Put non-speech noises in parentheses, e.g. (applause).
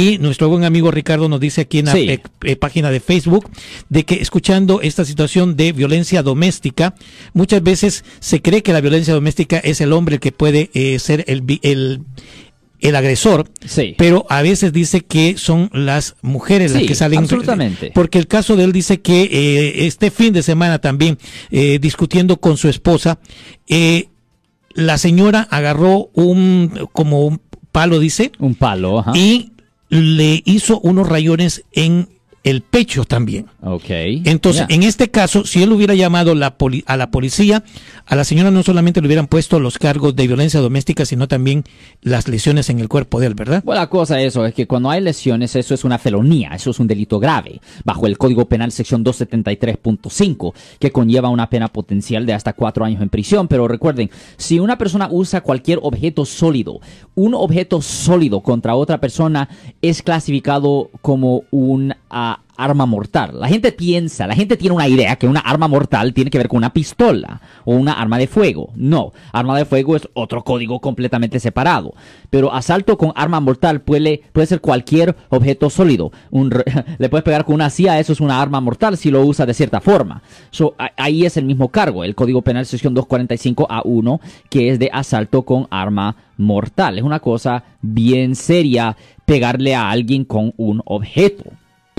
Y nuestro buen amigo Ricardo nos dice aquí en la Sí. eh, eh, página de Facebook de que escuchando esta situación de violencia doméstica, muchas veces se cree que la violencia doméstica es el hombre el que puede eh, ser el, el, el agresor, Sí. pero a veces dice que son las mujeres las que salen. absolutamente. Porque el caso de él dice que eh, este fin de semana también, eh, discutiendo con su esposa, eh, la señora agarró un, como un palo, dice, Un palo, ajá. y le hizo unos rayones en el pecho también. Ok. Entonces, en este caso, si él hubiera llamado la poli- a la policía, a la señora no solamente le hubieran puesto los cargos de violencia doméstica, sino también las lesiones en el cuerpo de él, ¿verdad? Bueno, la cosa es eso, es que cuando hay lesiones, eso es una felonía, eso es un delito grave, bajo el Código Penal sección 273.5, que conlleva una pena potencial de hasta cuatro años en prisión. Pero recuerden, si una persona usa cualquier objeto sólido, un objeto sólido contra otra persona es clasificado como un ah, arma mortal. La gente piensa, la gente tiene una idea que una arma mortal tiene que ver con una pistola o una arma de fuego. No, arma de fuego es otro código completamente separado. Pero asalto con arma mortal puede, puede ser cualquier objeto sólido. (laughs) Le puedes pegar con una CIA, eso es una arma mortal si lo usa de cierta forma. A- ahí es el mismo cargo, el Código Penal sección 245A1, que es de asalto con arma mortal. Es una cosa bien seria pegarle a alguien con un objeto.